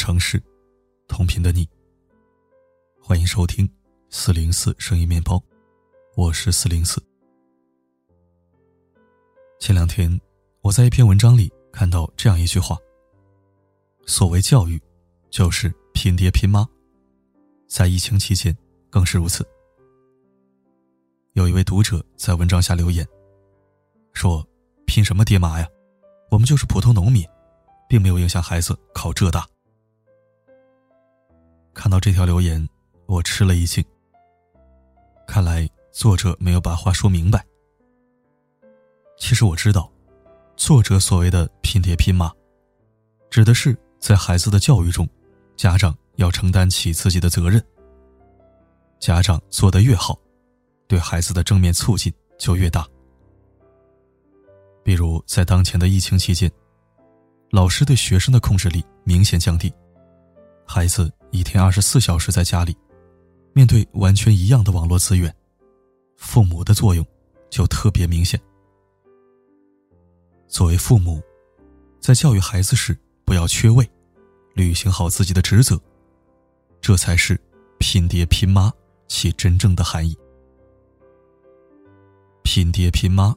城市，同频的你。欢迎收听四零四声音面包，我是四零四。前两天，我在一篇文章里看到这样一句话：所谓教育，就是拼爹拼妈。在疫情期间，更是如此。有一位读者在文章下留言，说：“拼什么爹妈呀？我们就是普通农民。”并没有影响孩子考浙大。看到这条留言，我吃了一惊。看来作者没有把话说明白。其实我知道，作者所谓的“拼爹拼妈”，指的是在孩子的教育中，家长要承担起自己的责任。家长做得越好，对孩子的正面促进就越大。比如在当前的疫情期间。老师对学生的控制力明显降低，孩子一天二十四小时在家里，面对完全一样的网络资源，父母的作用就特别明显。作为父母，在教育孩子时不要缺位，履行好自己的职责，这才是拼爹拼妈其真正的含义。拼爹拼妈，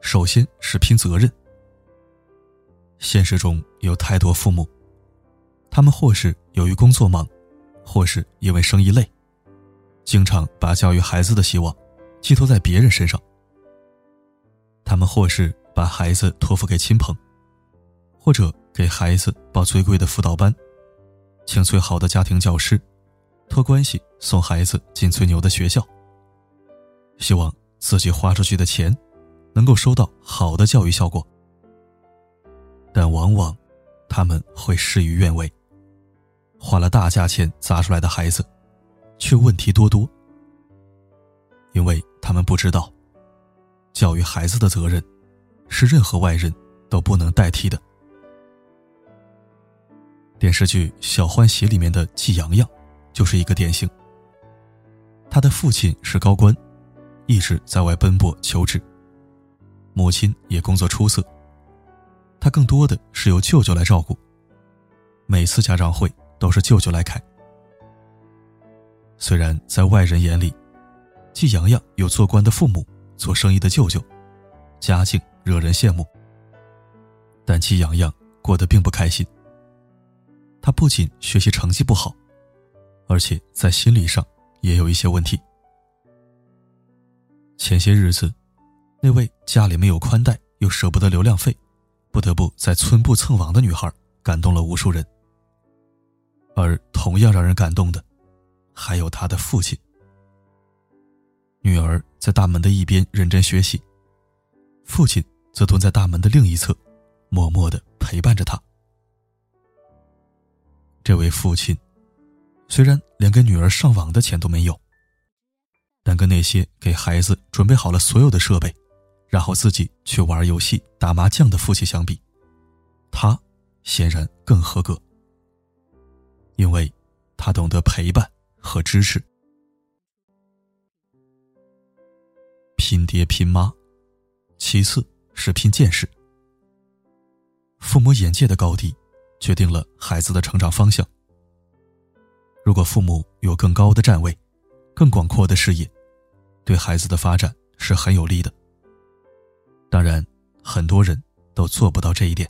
首先是拼责任。现实中有太多父母，他们或是由于工作忙，或是因为生意累，经常把教育孩子的希望寄托在别人身上。他们或是把孩子托付给亲朋，或者给孩子报最贵的辅导班，请最好的家庭教师，托关系送孩子进最牛的学校，希望自己花出去的钱能够收到好的教育效果。但往往，他们会事与愿违。花了大价钱砸出来的孩子，却问题多多。因为他们不知道，教育孩子的责任，是任何外人都不能代替的。电视剧《小欢喜》里面的季洋洋，就是一个典型。他的父亲是高官，一直在外奔波求职，母亲也工作出色。他更多的是由舅舅来照顾，每次家长会都是舅舅来开。虽然在外人眼里，季洋洋有做官的父母、做生意的舅舅，家境惹人羡慕，但季洋洋过得并不开心。他不仅学习成绩不好，而且在心理上也有一些问题。前些日子，那位家里没有宽带又舍不得流量费。不得不在村部蹭网的女孩，感动了无数人。而同样让人感动的，还有他的父亲。女儿在大门的一边认真学习，父亲则蹲在大门的另一侧，默默的陪伴着她。这位父亲，虽然连给女儿上网的钱都没有，但跟那些给孩子准备好了所有的设备。然后自己去玩游戏、打麻将的父亲相比，他显然更合格，因为他懂得陪伴和支持。拼爹拼妈，其次是拼见识。父母眼界的高低，决定了孩子的成长方向。如果父母有更高的站位、更广阔的视野，对孩子的发展是很有利的。当然，很多人都做不到这一点。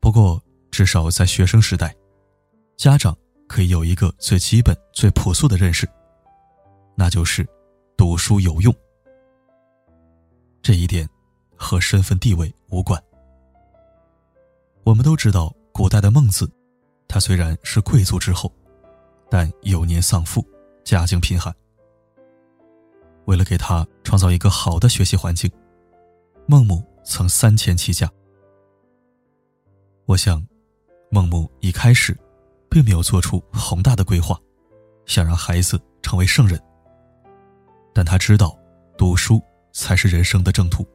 不过，至少在学生时代，家长可以有一个最基本、最朴素的认识，那就是读书有用。这一点和身份地位无关。我们都知道，古代的孟子，他虽然是贵族之后，但有年丧父，家境贫寒。为了给他创造一个好的学习环境，孟母曾三迁其家。我想，孟母一开始并没有做出宏大的规划，想让孩子成为圣人。但他知道，读书才是人生的正途。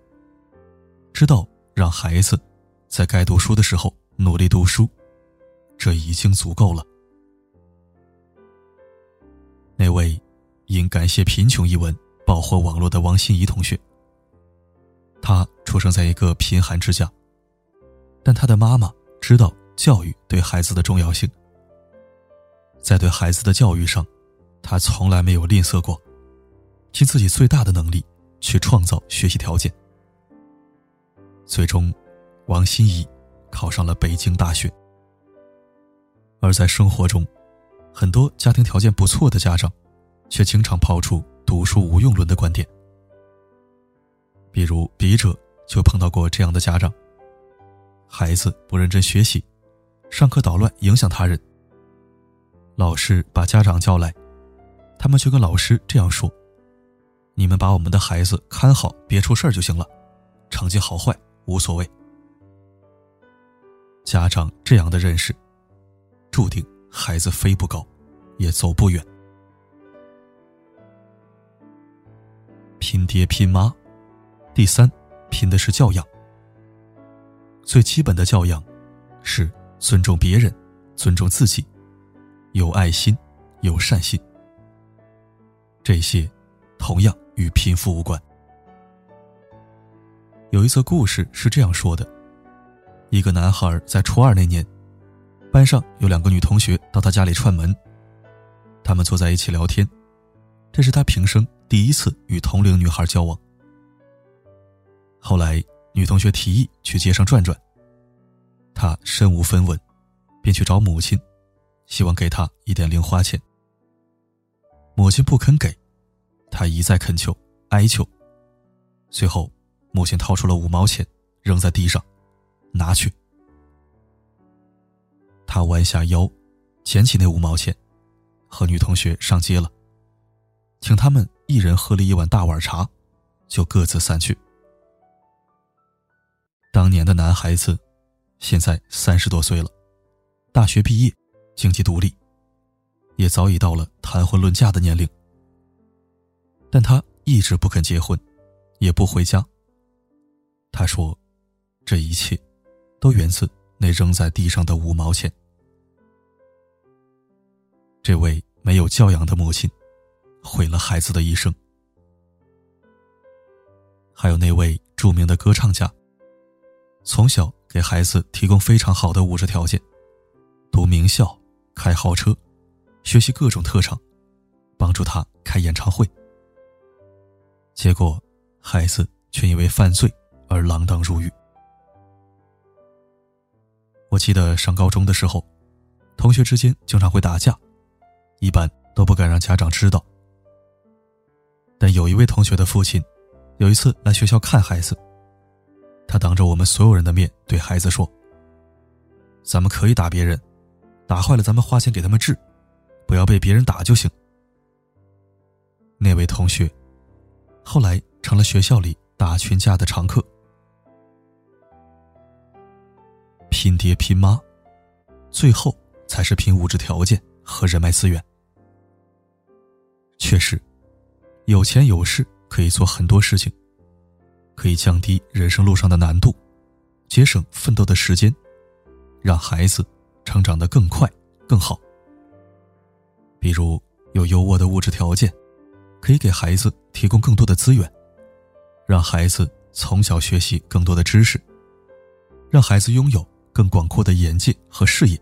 知道让孩子在该读书的时候努力读书，这已经足够了。那位因感谢贫穷一文。爆火网络的王心怡同学，她出生在一个贫寒之家，但她的妈妈知道教育对孩子的重要性。在对孩子的教育上，他从来没有吝啬过，尽自己最大的能力去创造学习条件。最终，王心怡考上了北京大学。而在生活中，很多家庭条件不错的家长，却经常抛出“读书无用论”的观点。比如，笔者就碰到过这样的家长：孩子不认真学习，上课捣乱，影响他人。老师把家长叫来，他们却跟老师这样说：“你们把我们的孩子看好，别出事儿就行了，成绩好坏。”无所谓。家长这样的认识，注定孩子飞不高，也走不远。拼爹拼妈，第三，拼的是教养。最基本的教养，是尊重别人，尊重自己，有爱心，有善心。这些，同样与贫富无关。有一则故事是这样说的：一个男孩在初二那年，班上有两个女同学到他家里串门，他们坐在一起聊天，这是他平生第一次与同龄女孩交往。后来，女同学提议去街上转转，他身无分文，便去找母亲，希望给他一点零花钱。母亲不肯给，他一再恳求、哀求，最后。母亲掏出了五毛钱，扔在地上，拿去。他弯下腰，捡起那五毛钱，和女同学上街了，请他们一人喝了一碗大碗茶，就各自散去。当年的男孩子，现在三十多岁了，大学毕业，经济独立，也早已到了谈婚论嫁的年龄，但他一直不肯结婚，也不回家。他说：“这一切，都源自那扔在地上的五毛钱。”这位没有教养的母亲，毁了孩子的一生。还有那位著名的歌唱家，从小给孩子提供非常好的物质条件，读名校，开豪车，学习各种特长，帮助他开演唱会。结果，孩子却因为犯罪。而锒铛入狱。我记得上高中的时候，同学之间经常会打架，一般都不敢让家长知道。但有一位同学的父亲，有一次来学校看孩子，他当着我们所有人的面对孩子说：“咱们可以打别人，打坏了咱们花钱给他们治，不要被别人打就行。”那位同学，后来成了学校里打群架的常客。拼爹拼妈，最后才是拼物质条件和人脉资源。确实，有钱有势可以做很多事情，可以降低人生路上的难度，节省奋斗的时间，让孩子成长得更快更好。比如有优渥的物质条件，可以给孩子提供更多的资源，让孩子从小学习更多的知识，让孩子拥有。更广阔的眼界和视野，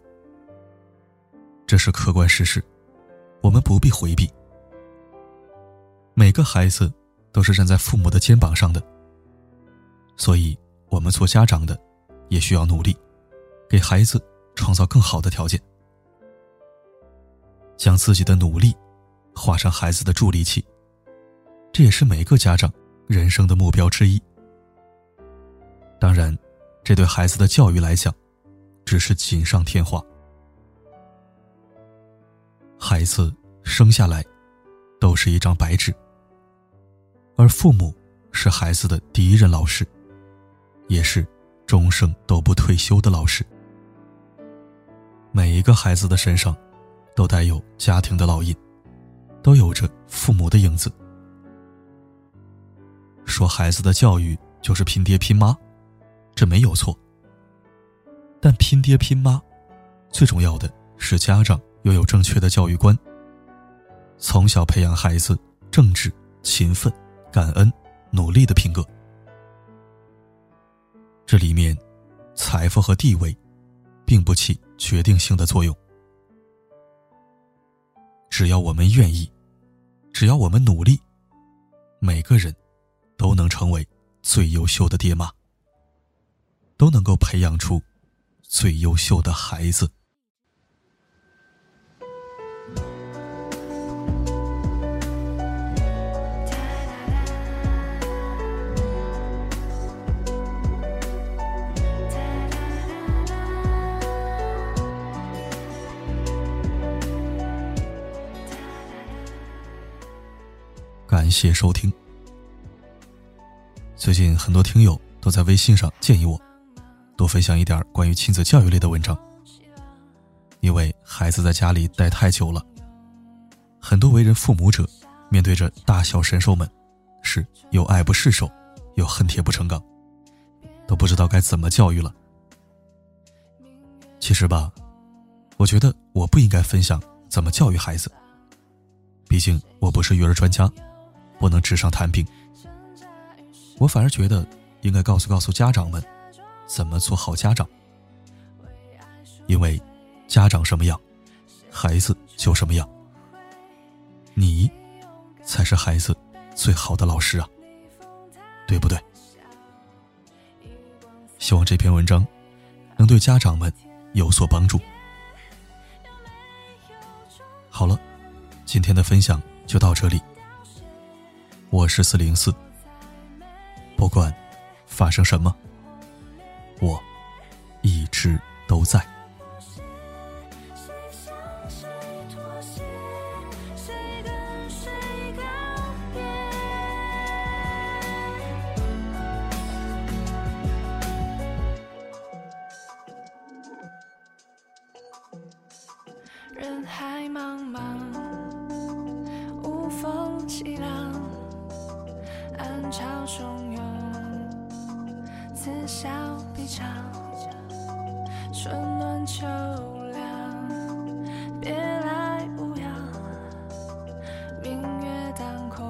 这是客观事实，我们不必回避。每个孩子都是站在父母的肩膀上的，所以，我们做家长的也需要努力，给孩子创造更好的条件，将自己的努力画上孩子的助力器，这也是每个家长人生的目标之一。当然，这对孩子的教育来讲。只是锦上添花。孩子生下来都是一张白纸，而父母是孩子的第一任老师，也是终生都不退休的老师。每一个孩子的身上都带有家庭的烙印，都有着父母的影子。说孩子的教育就是拼爹拼妈，这没有错。但拼爹拼妈，最重要的是家长拥有正确的教育观。从小培养孩子正直、勤奋、感恩、努力的品格。这里面，财富和地位，并不起决定性的作用。只要我们愿意，只要我们努力，每个人都能成为最优秀的爹妈，都能够培养出最优秀的孩子。谢收听。最近很多听友都在微信上建议我，多分享一点关于亲子教育类的文章。因为孩子在家里待太久了，很多为人父母者面对着大小神兽们，是又爱不释手，又恨铁不成钢，都不知道该怎么教育了。其实吧，我觉得我不应该分享怎么教育孩子，毕竟我不是育儿专家。不能纸上谈兵，我反而觉得应该告诉告诉家长们，怎么做好家长。因为家长什么样，孩子就什么样。你才是孩子最好的老师啊，对不对？希望这篇文章能对家长们有所帮助。好了，今天的分享就到这里。我是四零四，不管发生什么，我一直都在。一场，春暖秋凉，别来无恙。明月当空，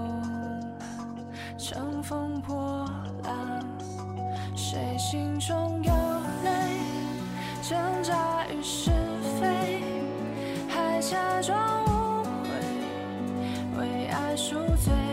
乘风破浪，谁心中有泪，挣扎于是非，还假装无悔，为爱赎罪。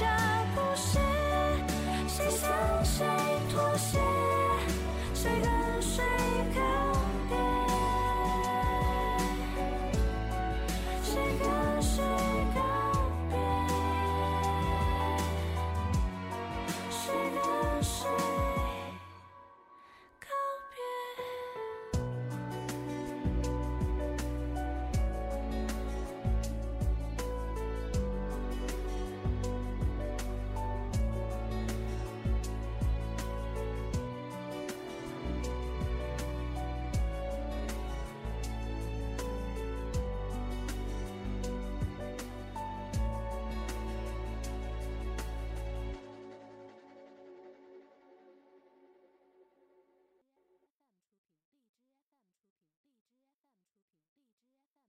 shine.